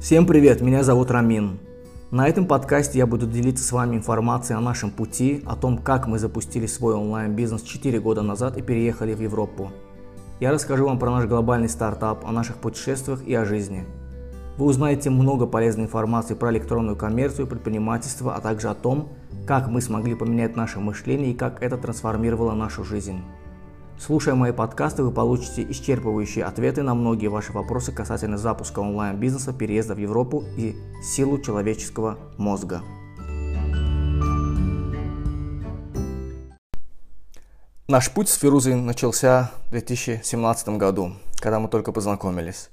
Всем привет, меня зовут Рамин. На этом подкасте я буду делиться с вами информацией о нашем пути, о том, как мы запустили свой онлайн-бизнес 4 года назад и переехали в Европу. Я расскажу вам про наш глобальный стартап, о наших путешествиях и о жизни. Вы узнаете много полезной информации про электронную коммерцию, предпринимательство, а также о том, как мы смогли поменять наше мышление и как это трансформировало нашу жизнь. Слушая мои подкасты, вы получите исчерпывающие ответы на многие ваши вопросы касательно запуска онлайн-бизнеса, переезда в Европу и силу человеческого мозга. Наш путь с Фирузой начался в 2017 году, когда мы только познакомились.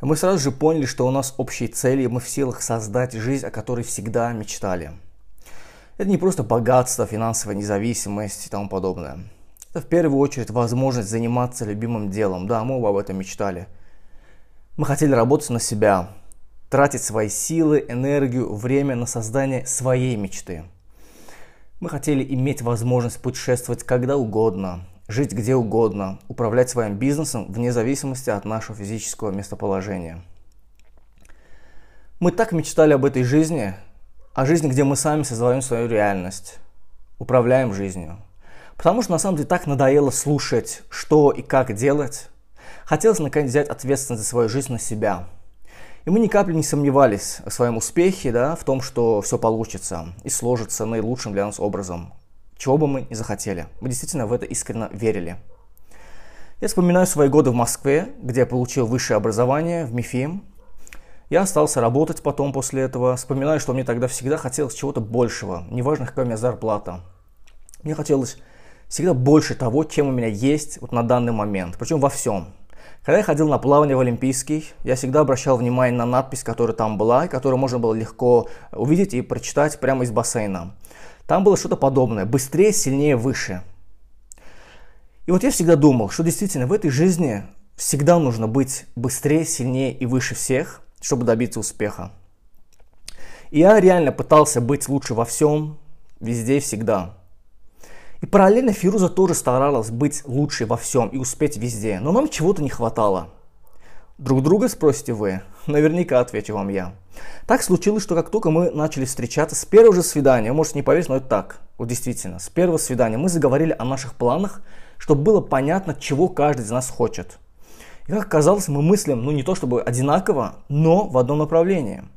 Мы сразу же поняли, что у нас общие цели, и мы в силах создать жизнь, о которой всегда мечтали. Это не просто богатство, финансовая независимость и тому подобное – это в первую очередь возможность заниматься любимым делом. Да, мы об этом мечтали. Мы хотели работать на себя, тратить свои силы, энергию, время на создание своей мечты. Мы хотели иметь возможность путешествовать когда угодно, жить где угодно, управлять своим бизнесом вне зависимости от нашего физического местоположения. Мы так мечтали об этой жизни, о жизни, где мы сами создаем свою реальность, управляем жизнью – Потому что на самом деле так надоело слушать, что и как делать. Хотелось наконец взять ответственность за свою жизнь на себя. И мы ни капли не сомневались в своем успехе, да, в том, что все получится и сложится наилучшим для нас образом, чего бы мы ни захотели. Мы действительно в это искренне верили. Я вспоминаю свои годы в Москве, где я получил высшее образование в МИФИ. Я остался работать потом после этого. Вспоминаю, что мне тогда всегда хотелось чего-то большего, неважно, какая у меня зарплата. Мне хотелось всегда больше того, чем у меня есть вот на данный момент, причем во всем. Когда я ходил на плавание в Олимпийский, я всегда обращал внимание на надпись, которая там была, и которую можно было легко увидеть и прочитать прямо из бассейна. Там было что-то подобное. Быстрее, сильнее, выше. И вот я всегда думал, что действительно в этой жизни всегда нужно быть быстрее, сильнее и выше всех, чтобы добиться успеха. И я реально пытался быть лучше во всем, везде всегда. И параллельно Фируза тоже старалась быть лучшей во всем и успеть везде, но нам чего-то не хватало. Друг друга спросите вы? Наверняка отвечу вам я. Так случилось, что как только мы начали встречаться с первого же свидания, можете не поверить, но это так, вот действительно, с первого свидания мы заговорили о наших планах, чтобы было понятно, чего каждый из нас хочет. И как оказалось, мы мыслим, ну не то чтобы одинаково, но в одном направлении –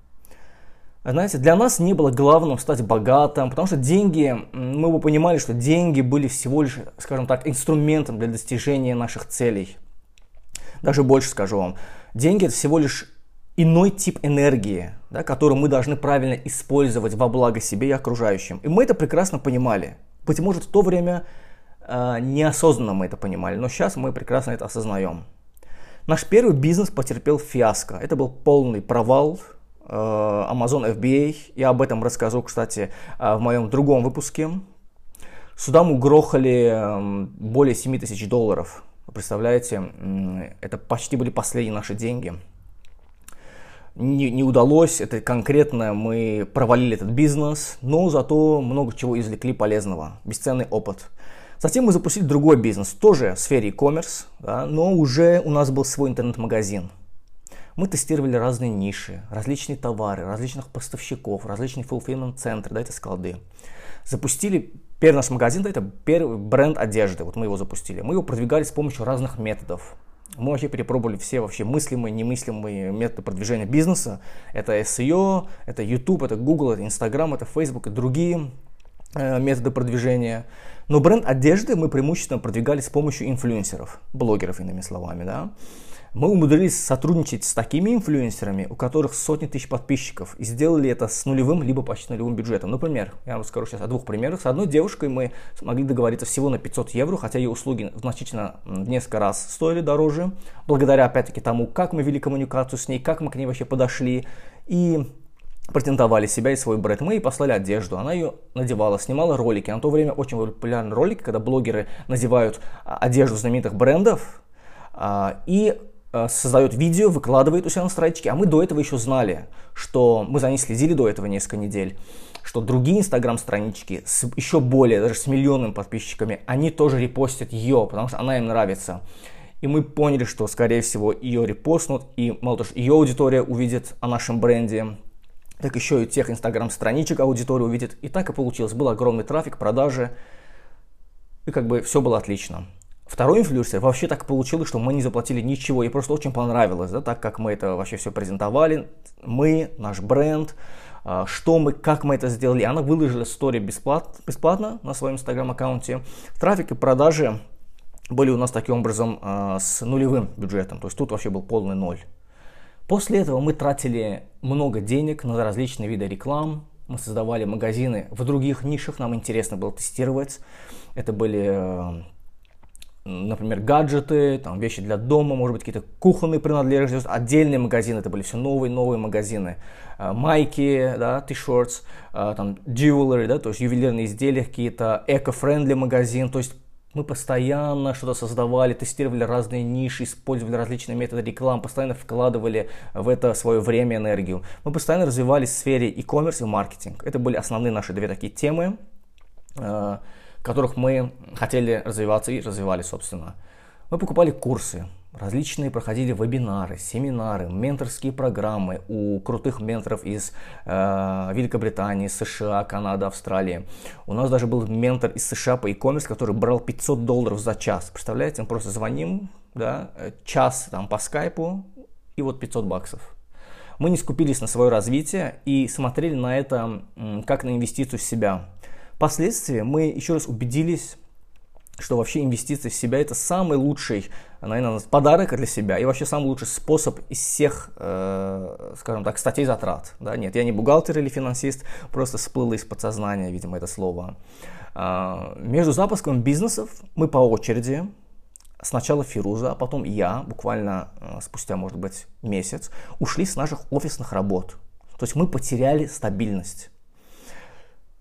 знаете, для нас не было главным стать богатым, потому что деньги, мы бы понимали, что деньги были всего лишь, скажем так, инструментом для достижения наших целей. Даже больше скажу вам, деньги это всего лишь иной тип энергии, да, которую мы должны правильно использовать во благо себе и окружающим. И мы это прекрасно понимали. Быть может, в то время э, неосознанно мы это понимали, но сейчас мы прекрасно это осознаем. Наш первый бизнес потерпел фиаско. Это был полный провал, Amazon FBA. Я об этом расскажу, кстати, э, в моем другом выпуске. Сюда мы угрохали эм, более 7 тысяч долларов. Представляете, это почти были последние наши деньги. Не, не удалось, это конкретно мы провалили этот бизнес, но зато много чего извлекли полезного, бесценный опыт. Затем мы запустили другой бизнес, тоже в сфере e-commerce, да, но уже у нас был свой интернет-магазин. Мы тестировали разные ниши, различные товары, различных поставщиков, различные fulfillment центры, да, это склады. Запустили первый наш магазин, да, это первый бренд одежды, вот мы его запустили. Мы его продвигали с помощью разных методов. Мы вообще перепробовали все вообще мыслимые, немыслимые методы продвижения бизнеса. Это SEO, это YouTube, это Google, это Instagram, это Facebook и другие методы продвижения. Но бренд одежды мы преимущественно продвигали с помощью инфлюенсеров, блогеров, иными словами, да. Мы умудрились сотрудничать с такими инфлюенсерами, у которых сотни тысяч подписчиков, и сделали это с нулевым, либо почти нулевым бюджетом. Например, я вам скажу сейчас о двух примерах. С одной девушкой мы смогли договориться всего на 500 евро, хотя ее услуги значительно в несколько раз стоили дороже, благодаря, опять-таки, тому, как мы вели коммуникацию с ней, как мы к ней вообще подошли, и претендовали себя и свой бренд. Мы ей послали одежду, она ее надевала, снимала ролики. На то время очень популярны ролики, когда блогеры надевают а, одежду знаменитых брендов, а, и Э, создает видео, выкладывает у себя на страничке, а мы до этого еще знали, что мы за ней следили до этого несколько недель, что другие инстаграм-странички с еще более, даже с миллионными подписчиками, они тоже репостят ее, потому что она им нравится. И мы поняли, что, скорее всего, ее репостнут, и мало того, ее аудитория увидит о нашем бренде, так еще и тех инстаграм-страничек аудитория увидит. И так и получилось. Был огромный трафик, продажи, и как бы все было отлично. Второй инфлюенсер вообще так получилось, что мы не заплатили ничего, и просто очень понравилось, да, так как мы это вообще все презентовали, мы, наш бренд, а, что мы, как мы это сделали. Она выложила историю бесплатно, бесплатно на своем инстаграм-аккаунте. Трафик и продажи были у нас таким образом а, с нулевым бюджетом, то есть тут вообще был полный ноль. После этого мы тратили много денег на различные виды реклам, мы создавали магазины в других нишах, нам интересно было тестировать. Это были а, например, гаджеты, там, вещи для дома, может быть, какие-то кухонные принадлежности, отдельные магазины, это были все новые, новые магазины, а, майки, да, t-shirts, а, там, jewelry, да, то есть ювелирные изделия, какие-то эко-френдли магазин, то есть мы постоянно что-то создавали, тестировали разные ниши, использовали различные методы рекламы, постоянно вкладывали в это свое время, энергию. Мы постоянно развивались в сфере e-commerce и маркетинг. Это были основные наши две такие темы. А, которых мы хотели развиваться и развивали, собственно. Мы покупали курсы, различные проходили вебинары, семинары, менторские программы у крутых менторов из э, Великобритании, США, Канады, Австралии. У нас даже был ментор из США по e-commerce, который брал 500 долларов за час. Представляете, мы просто звоним, да, час там по скайпу и вот 500 баксов. Мы не скупились на свое развитие и смотрели на это как на инвестицию в себя. Впоследствии мы еще раз убедились, что вообще инвестиции в себя это самый лучший, наверное, подарок для себя и вообще самый лучший способ из всех, э, скажем так, статей затрат. Да? Нет, я не бухгалтер или финансист, просто всплыло из подсознания, видимо, это слово. Э, между запуском бизнесов мы по очереди, сначала Фируза, а потом я, буквально э, спустя, может быть, месяц, ушли с наших офисных работ. То есть мы потеряли стабильность.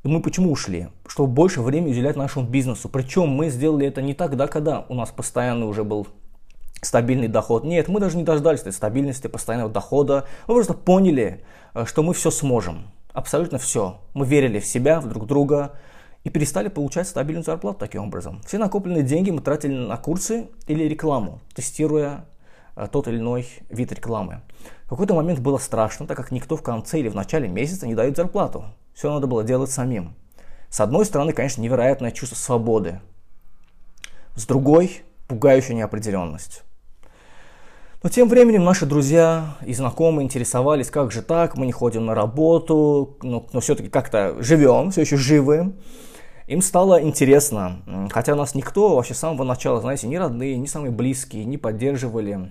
И мы почему ушли? Чтобы больше времени уделять нашему бизнесу. Причем мы сделали это не тогда, когда у нас постоянно уже был стабильный доход. Нет, мы даже не дождались этой стабильности, постоянного дохода. Мы просто поняли, э, что мы все сможем. Абсолютно все. Мы верили в себя, в друг друга и перестали получать стабильную зарплату таким образом. Все накопленные деньги мы тратили на курсы или рекламу, тестируя э, тот или иной вид рекламы. В какой-то момент было страшно, так как никто в конце или в начале месяца не дает зарплату. Все надо было делать самим. С одной стороны, конечно, невероятное чувство свободы. С другой, пугающая неопределенность. Но тем временем наши друзья и знакомые интересовались, как же так, мы не ходим на работу, но, но все-таки как-то живем, все еще живы. Им стало интересно, хотя нас никто вообще с самого начала, знаете, ни родные, ни самые близкие не поддерживали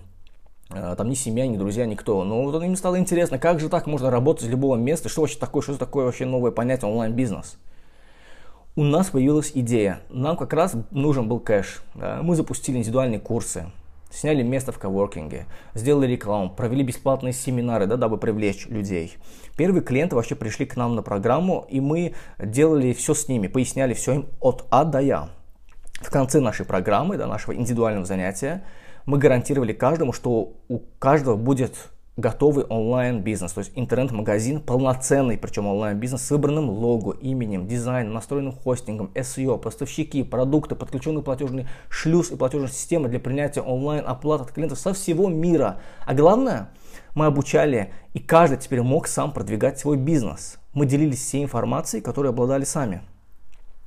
там ни семья, ни друзья, никто. Но вот им стало интересно, как же так можно работать из любого места, что вообще такое, что такое вообще новое понятие онлайн-бизнес. У нас появилась идея, нам как раз нужен был кэш. Мы запустили индивидуальные курсы, сняли место в коворкинге, сделали рекламу, провели бесплатные семинары, да, дабы привлечь людей. Первые клиенты вообще пришли к нам на программу, и мы делали все с ними, поясняли все им от А до Я. В конце нашей программы, да, нашего индивидуального занятия, мы гарантировали каждому, что у каждого будет готовый онлайн-бизнес, то есть интернет-магазин полноценный, причем онлайн-бизнес с выбранным лого, именем, дизайном, настроенным хостингом, SEO, поставщики, продукты, подключенный платежный шлюз и платежная система для принятия онлайн-оплат от клиентов со всего мира. А главное, мы обучали, и каждый теперь мог сам продвигать свой бизнес. Мы делились всей информацией, которой обладали сами.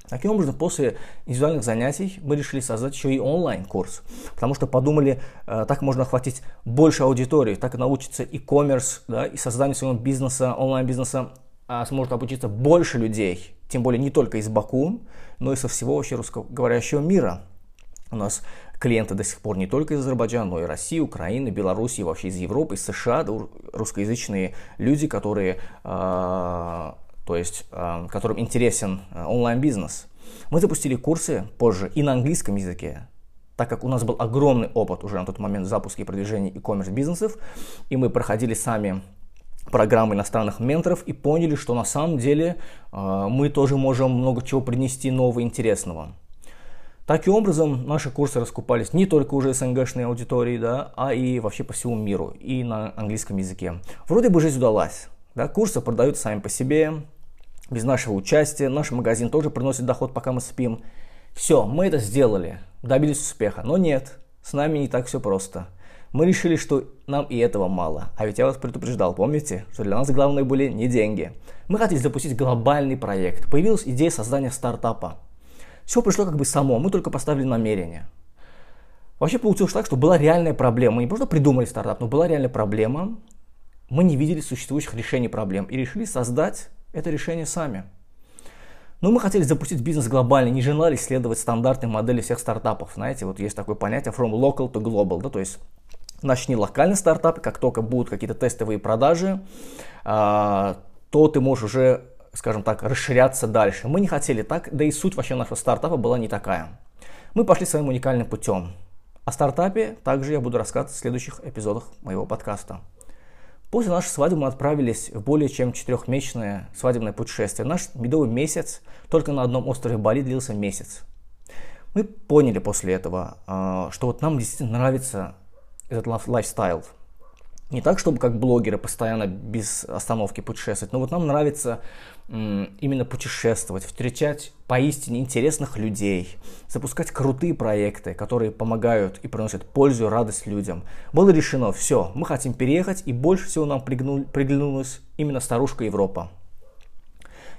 Таким образом, после индивидуальных занятий мы решили создать еще и онлайн-курс, потому что подумали, э, так можно охватить больше аудитории, так и научиться e-commerce да, и созданию своего бизнеса, онлайн-бизнеса а сможет обучиться больше людей, тем более не только из Баку, но и со всего вообще русскоговорящего мира. У нас клиенты до сих пор не только из Азербайджана, но и России, Украины, Белоруссии, вообще из Европы, из США, русскоязычные люди, которые э, то есть э, которым интересен э, онлайн-бизнес. Мы запустили курсы позже и на английском языке, так как у нас был огромный опыт уже на тот момент запуска и продвижения e-commerce бизнесов, и мы проходили сами программы иностранных менторов и поняли, что на самом деле э, мы тоже можем много чего принести нового интересного. Таким образом, наши курсы раскупались не только уже СНГшной аудитории, да, а и вообще по всему миру, и на английском языке. Вроде бы жизнь удалась. Да, курсы продаются сами по себе, без нашего участия. Наш магазин тоже приносит доход, пока мы спим. Все, мы это сделали, добились успеха. Но нет, с нами не так все просто. Мы решили, что нам и этого мало. А ведь я вас предупреждал, помните, что для нас главное были не деньги. Мы хотели запустить глобальный проект. Появилась идея создания стартапа. Все пришло как бы само, мы только поставили намерение. Вообще получилось так, что была реальная проблема. Мы не просто придумали стартап, но была реальная проблема. Мы не видели существующих решений проблем и решили создать это решение сами. Но мы хотели запустить бизнес глобальный, не желали следовать стандартной модели всех стартапов. Знаете, вот есть такое понятие from local to global, да, то есть начни локальный стартап, как только будут какие-то тестовые продажи, а, то ты можешь уже, скажем так, расширяться дальше. Мы не хотели так, да и суть вообще нашего стартапа была не такая. Мы пошли своим уникальным путем. О стартапе также я буду рассказывать в следующих эпизодах моего подкаста. После нашей свадьбы мы отправились в более чем четырехмесячное свадебное путешествие. Наш медовый месяц только на одном острове Бали длился месяц. Мы поняли после этого, а, что вот нам действительно нравится этот лайфстайл. Не так, чтобы как блогеры постоянно без остановки путешествовать, но вот нам нравится именно путешествовать, встречать поистине интересных людей, запускать крутые проекты, которые помогают и приносят пользу и радость людям. Было решено, все, мы хотим переехать, и больше всего нам приглянулась именно старушка Европа.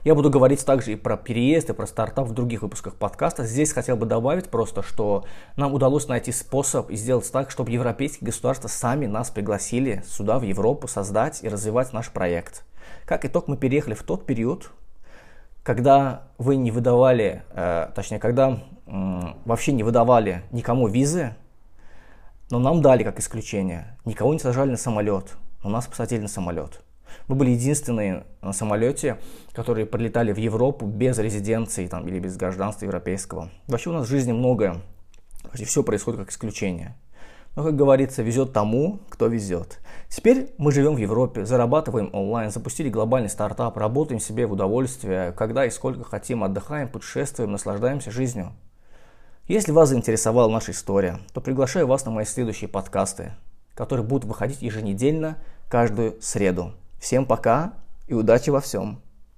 Я буду говорить также и про переезд, и про стартап в других выпусках подкаста. Здесь хотел бы добавить просто, что нам удалось найти способ и сделать так, чтобы европейские государства сами нас пригласили сюда, в Европу, создать и развивать наш проект. Как итог, мы переехали в тот период, когда вы не выдавали, э, точнее, когда э, вообще не выдавали никому визы, но нам дали как исключение. Никого не сажали на самолет, но нас посадили на самолет. Мы были единственные на самолете, которые прилетали в Европу без резиденции там, или без гражданства европейского. Вообще у нас в жизни многое, почти все происходит как исключение. Но, как говорится, везет тому, кто везет. Теперь мы живем в Европе, зарабатываем онлайн, запустили глобальный стартап, работаем себе в удовольствие, когда и сколько хотим, отдыхаем, путешествуем, наслаждаемся жизнью. Если вас заинтересовала наша история, то приглашаю вас на мои следующие подкасты, которые будут выходить еженедельно каждую среду. Всем пока и удачи во всем!